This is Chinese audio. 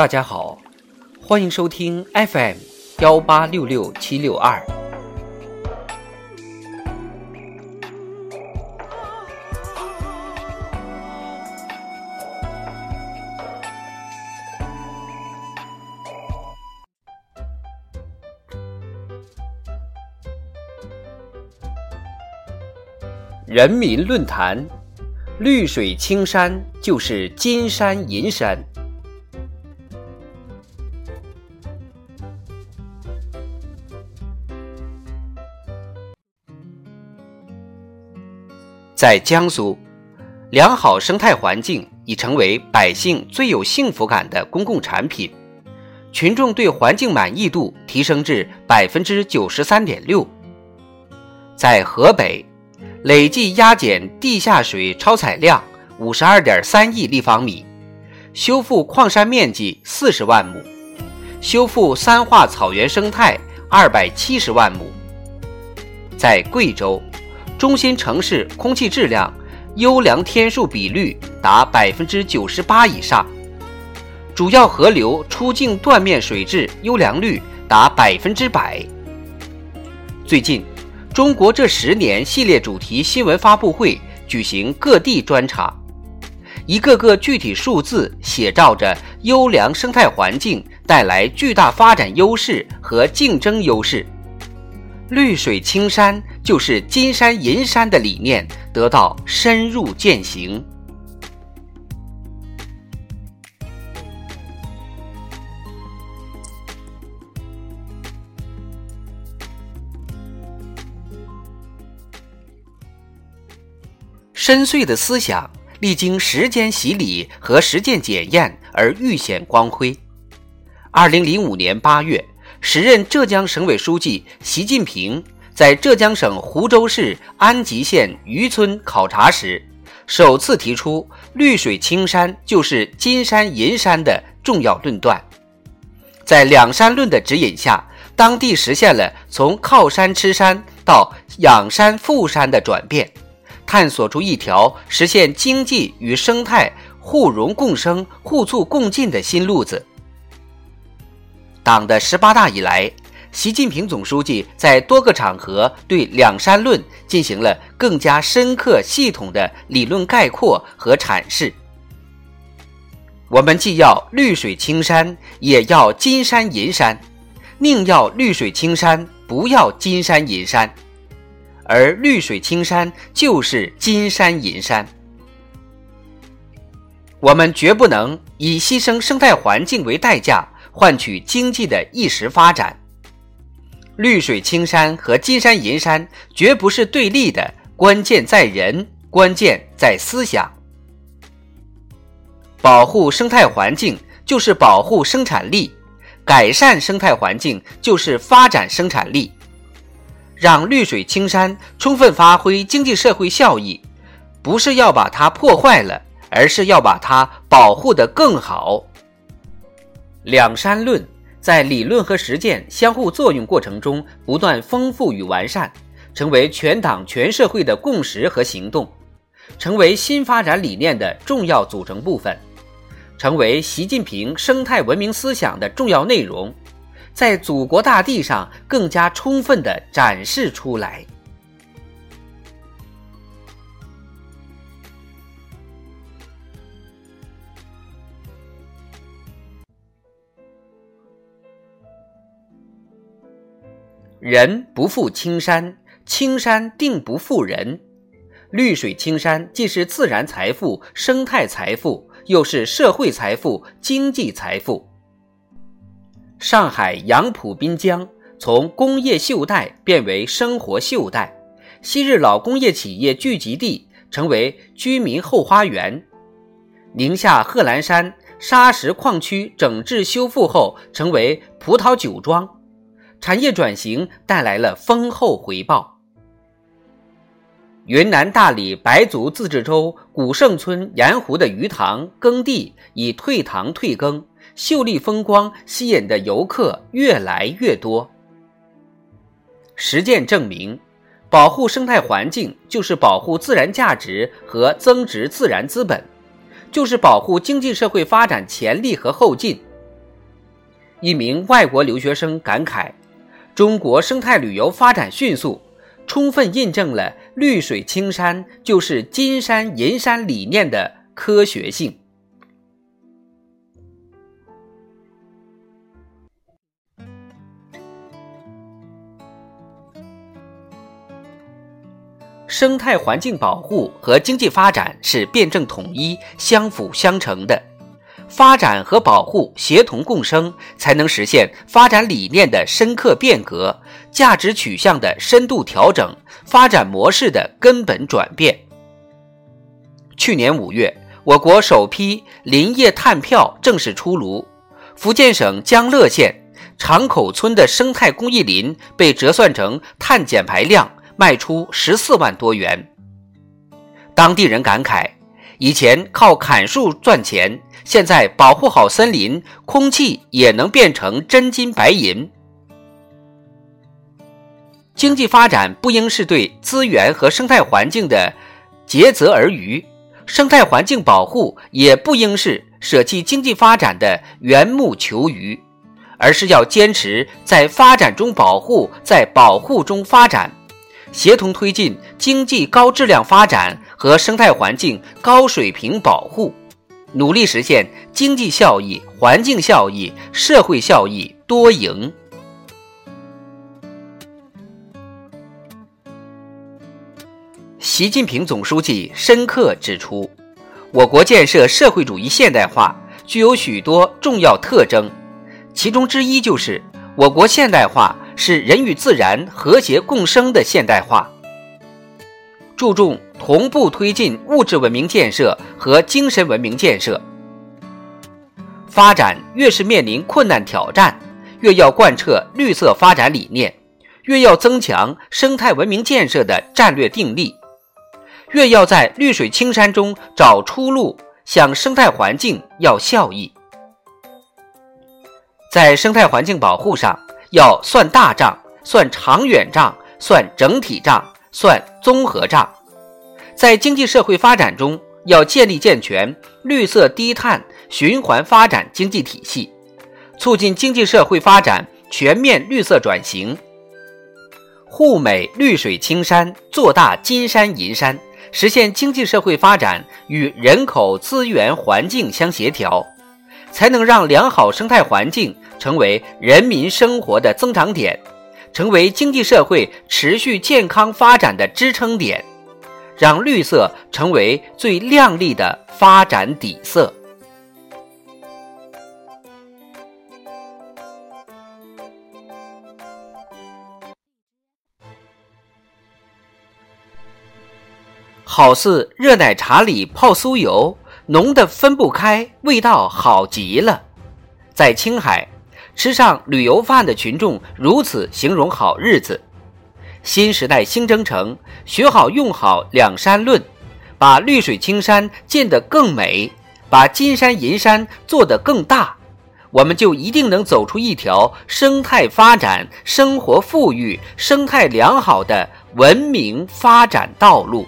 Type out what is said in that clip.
大家好，欢迎收听 FM 幺八六六七六二。人民论坛：绿水青山就是金山银山。在江苏，良好生态环境已成为百姓最有幸福感的公共产品，群众对环境满意度提升至百分之九十三点六。在河北。累计压减地下水超采量五十二点三亿立方米，修复矿山面积四十万亩，修复三化草原生态二百七十万亩。在贵州，中心城市空气质量优良天数比率达百分之九十八以上，主要河流出境断面水质优良率达百分之百。最近。中国这十年系列主题新闻发布会举行各地专场，一个个具体数字写照着优良生态环境带来巨大发展优势和竞争优势，绿水青山就是金山银山的理念得到深入践行。深邃的思想历经时间洗礼和实践检验而愈显光辉。二零零五年八月，时任浙江省委书记习近平在浙江省湖州市安吉县渔村考察时，首次提出“绿水青山就是金山银山”的重要论断。在“两山论”的指引下，当地实现了从靠山吃山到养山富山的转变。探索出一条实现经济与生态互融共生、互促共进的新路子。党的十八大以来，习近平总书记在多个场合对“两山论”进行了更加深刻、系统的理论概括和阐释。我们既要绿水青山，也要金山银山，宁要绿水青山，不要金山银山。而绿水青山就是金山银山，我们绝不能以牺牲生态环境为代价换取经济的一时发展。绿水青山和金山银山绝不是对立的，关键在人，关键在思想。保护生态环境就是保护生产力，改善生态环境就是发展生产力。让绿水青山充分发挥经济社会效益，不是要把它破坏了，而是要把它保护得更好。两山论在理论和实践相互作用过程中不断丰富与完善，成为全党全社会的共识和行动，成为新发展理念的重要组成部分，成为习近平生态文明思想的重要内容。在祖国大地上更加充分的展示出来。人不负青山，青山定不负人。绿水青山既是自然财富、生态财富，又是社会财富、经济财富。上海杨浦滨江从工业锈带变为生活锈带，昔日老工业企业聚集地成为居民后花园。宁夏贺兰山砂石矿区整治修复后成为葡萄酒庄，产业转型带来了丰厚回报。云南大理白族自治州古胜村盐湖的鱼塘耕地已退塘退耕。秀丽风光吸引的游客越来越多。实践证明，保护生态环境就是保护自然价值和增值自然资本，就是保护经济社会发展潜力和后劲，一名外国留学生感慨：“中国生态旅游发展迅速，充分印证了‘绿水青山就是金山银山’理念的科学性。”生态环境保护和经济发展是辩证统一、相辅相成的，发展和保护协同共生，才能实现发展理念的深刻变革、价值取向的深度调整、发展模式的根本转变。去年五月，我国首批林业碳票正式出炉，福建省江乐县长口村的生态公益林被折算成碳减排量。卖出十四万多元。当地人感慨：以前靠砍树赚钱，现在保护好森林，空气也能变成真金白银。经济发展不应是对资源和生态环境的竭泽而渔，生态环境保护也不应是舍弃经济发展的缘木求鱼，而是要坚持在发展中保护，在保护中发展。协同推进经济高质量发展和生态环境高水平保护，努力实现经济效益、环境效益、社会效益多赢。习近平总书记深刻指出，我国建设社会主义现代化具有许多重要特征，其中之一就是我国现代化。是人与自然和谐共生的现代化，注重同步推进物质文明建设和精神文明建设。发展越是面临困难挑战，越要贯彻绿色发展理念，越要增强生态文明建设的战略定力，越要在绿水青山中找出路，向生态环境要效益。在生态环境保护上。要算大账，算长远账，算整体账，算综合账。在经济社会发展中，要建立健全绿色低碳循环发展经济体系，促进经济社会发展全面绿色转型，护美绿水青山，做大金山银山，实现经济社会发展与人口资源环境相协调，才能让良好生态环境。成为人民生活的增长点，成为经济社会持续健康发展的支撑点，让绿色成为最亮丽的发展底色。好似热奶茶里泡酥油，浓的分不开，味道好极了。在青海。吃上旅游饭的群众如此形容好日子：新时代新征程，学好用好两山论，把绿水青山建得更美，把金山银山做得更大，我们就一定能走出一条生态发展、生活富裕、生态良好的文明发展道路。